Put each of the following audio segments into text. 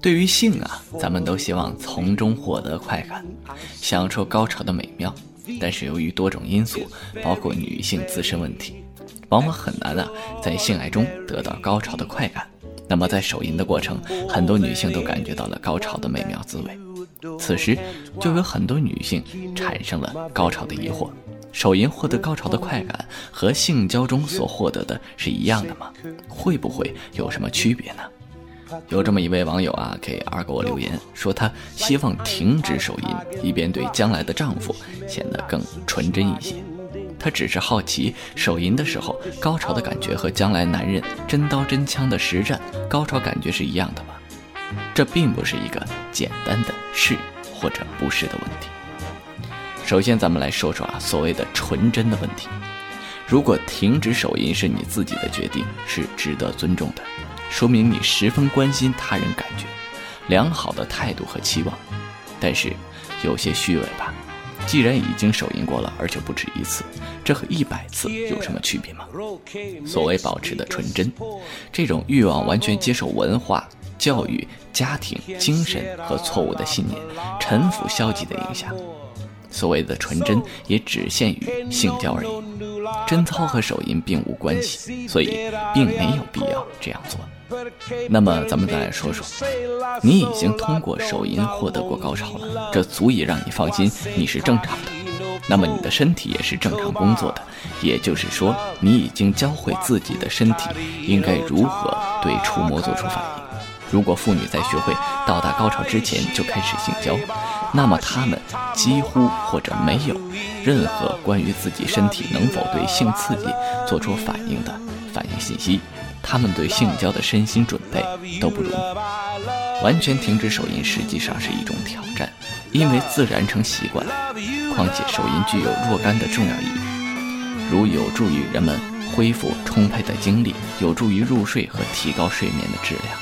对于性啊，咱们都希望从中获得快感，享受高潮的美妙。但是由于多种因素，包括女性自身问题，往往很难啊在性爱中得到高潮的快感。那么在手淫的过程，很多女性都感觉到了高潮的美妙滋味。此时就有很多女性产生了高潮的疑惑：手淫获得高潮的快感和性交中所获得的是一样的吗？会不会有什么区别呢？有这么一位网友啊，给二狗留言说，他希望停止手淫，以便对将来的丈夫显得更纯真一些。他只是好奇，手淫的时候高潮的感觉和将来男人真刀真枪的实战高潮感觉是一样的吗？这并不是一个简单的是或者不是的问题。首先，咱们来说说啊，所谓的纯真的问题。如果停止手淫是你自己的决定，是值得尊重的。说明你十分关心他人感觉，良好的态度和期望，但是有些虚伪吧？既然已经手淫过了，而且不止一次，这和一百次有什么区别吗？所谓保持的纯真，这种欲望完全接受文化、教育、家庭、精神和错误的信念，臣服消极的影响。所谓的纯真，也只限于性交而已，贞操和手淫并无关系，所以并没有必要这样做。那么，咱们再说说，你已经通过手淫获得过高潮了，这足以让你放心，你是正常的。那么，你的身体也是正常工作的，也就是说，你已经教会自己的身体应该如何对触摸做出反应。如果妇女在学会到达高潮之前就开始性交，那么她们几乎或者没有任何关于自己身体能否对性刺激做出反应的反应信息。他们对性交的身心准备都不容易，完全停止手淫实际上是一种挑战，因为自然成习惯。况且手淫具有若干的重要意义，如有助于人们恢复充沛的精力，有助于入睡和提高睡眠的质量，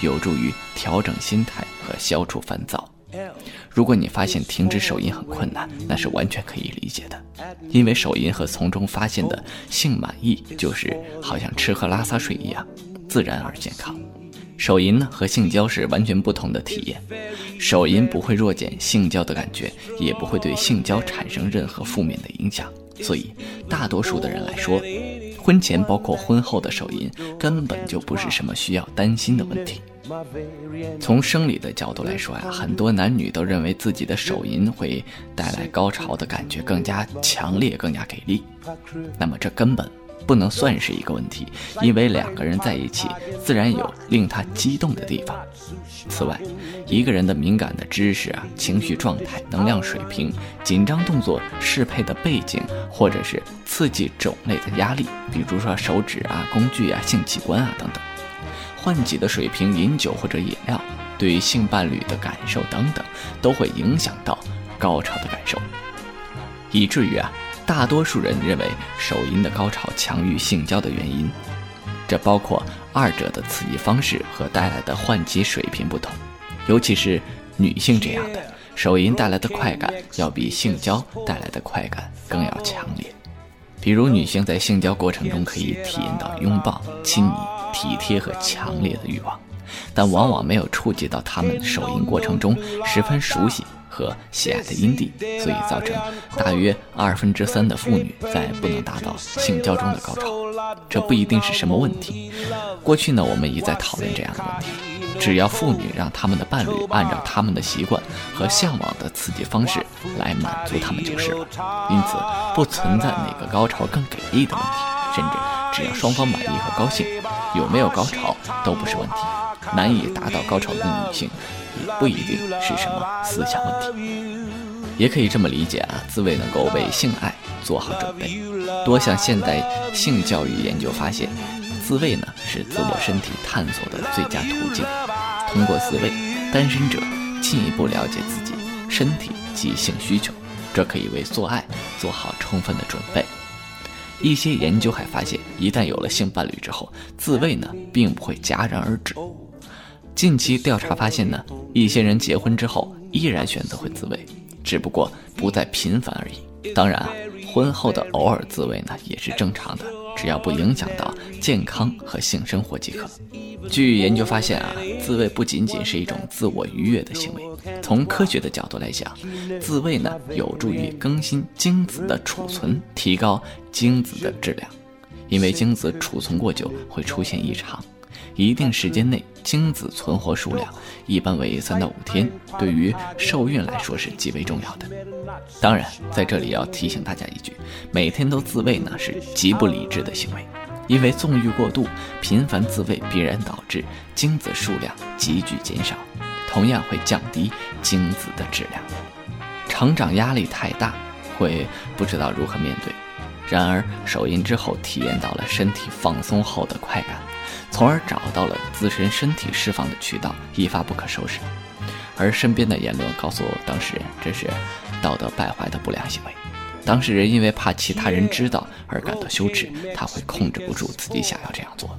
有助于调整心态和消除烦躁。如果你发现停止手淫很困难，那是完全可以理解的，因为手淫和从中发现的性满意，就是好像吃喝拉撒睡一样，自然而健康。手淫呢和性交是完全不同的体验，手淫不会弱减性交的感觉，也不会对性交产生任何负面的影响，所以大多数的人来说，婚前包括婚后的手淫根本就不是什么需要担心的问题。从生理的角度来说呀，很多男女都认为自己的手淫会带来高潮的感觉更加强烈、更加给力。那么这根本不能算是一个问题，因为两个人在一起自然有令他激动的地方。此外，一个人的敏感的知识啊、情绪状态、能量水平、紧张动作适配的背景，或者是刺激种类的压力，比如说手指啊、工具啊、性器官啊等等。换己的水平、饮酒或者饮料，对于性伴侣的感受等等，都会影响到高潮的感受，以至于啊，大多数人认为手淫的高潮强于性交的原因，这包括二者的刺激方式和带来的唤起水平不同，尤其是女性这样的，手淫带来的快感要比性交带来的快感更要强烈，比如女性在性交过程中可以体验到拥抱、亲昵。体贴和强烈的欲望，但往往没有触及到她们手淫过程中十分熟悉和喜爱的阴蒂，所以造成大约二分之三的妇女在不能达到性交中的高潮。这不一定是什么问题。过去呢，我们一再讨论这样的问题：只要妇女让他们的伴侣按照他们的习惯和向往的刺激方式来满足他们就是了。因此，不存在哪个高潮更给力的问题，甚至只要双方满意和高兴。有没有高潮都不是问题，难以达到高潮的女性，也不一定是什么思想问题。也可以这么理解啊，自慰能够为性爱做好准备。多项现代性教育研究发现，自慰呢是自我身体探索的最佳途径。通过自慰，单身者进一步了解自己身体及性需求，这可以为做爱做好充分的准备。一些研究还发现，一旦有了性伴侣之后，自慰呢并不会戛然而止。近期调查发现呢，一些人结婚之后依然选择会自慰，只不过不再频繁而已。当然啊，婚后的偶尔自慰呢也是正常的，只要不影响到健康和性生活即可。据研究发现啊，自慰不仅仅是一种自我愉悦的行为，从科学的角度来讲，自慰呢有助于更新精子的储存，提高精子的质量。因为精子储存过久会出现异常，一定时间内精子存活数量一般为三到五天，对于受孕来说是极为重要的。当然，在这里要提醒大家一句，每天都自慰呢是极不理智的行为。因为纵欲过度、频繁自慰，必然导致精子数量急剧减少，同样会降低精子的质量。成长压力太大，会不知道如何面对。然而手淫之后，体验到了身体放松后的快感，从而找到了自身身体释放的渠道，一发不可收拾。而身边的言论告诉当事人，这是道德败坏的不良行为。当事人因为怕其他人知道而感到羞耻，他会控制不住自己想要这样做。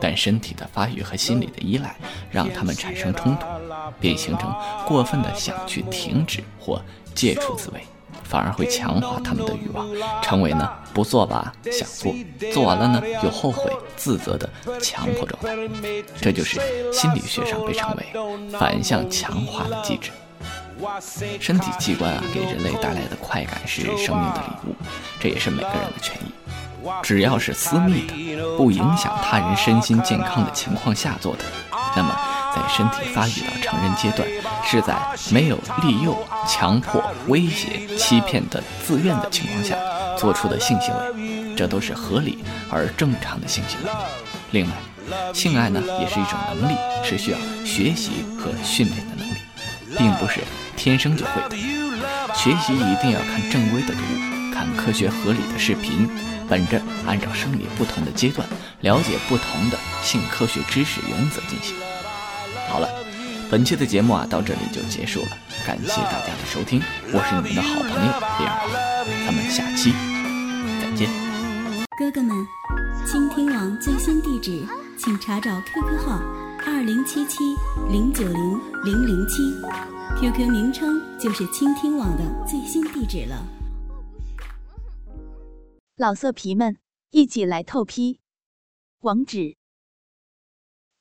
但身体的发育和心理的依赖让他们产生冲突，并形成过分的想去停止或戒除自慰，反而会强化他们的欲望，成为呢不做吧想做，做完了呢又后悔自责的强迫状态。这就是心理学上被称为反向强化的机制。身体器官啊，给人类带来的快感是生命的礼物，这也是每个人的权益。只要是私密的，不影响他人身心健康的情况下做的，那么在身体发育到成人阶段，是在没有利诱、强迫、威胁、欺骗的自愿的情况下做出的性行为，这都是合理而正常的性行为。另外，性爱呢，也是一种能力，是需要学习和训练的能力，并不是。天生就会的，学习一定要看正规的读物，看科学合理的视频，本着按照生理不同的阶段，了解不同的性科学知识原则进行。好了，本期的节目啊到这里就结束了，感谢大家的收听，我是你们的好朋友李二，咱们下期再见。哥哥们，倾听网最新地址，请查找 QQ 号二零七七零九零零零七。QQ 名称就是倾听网的最新地址了。老色皮们，一起来透批！网址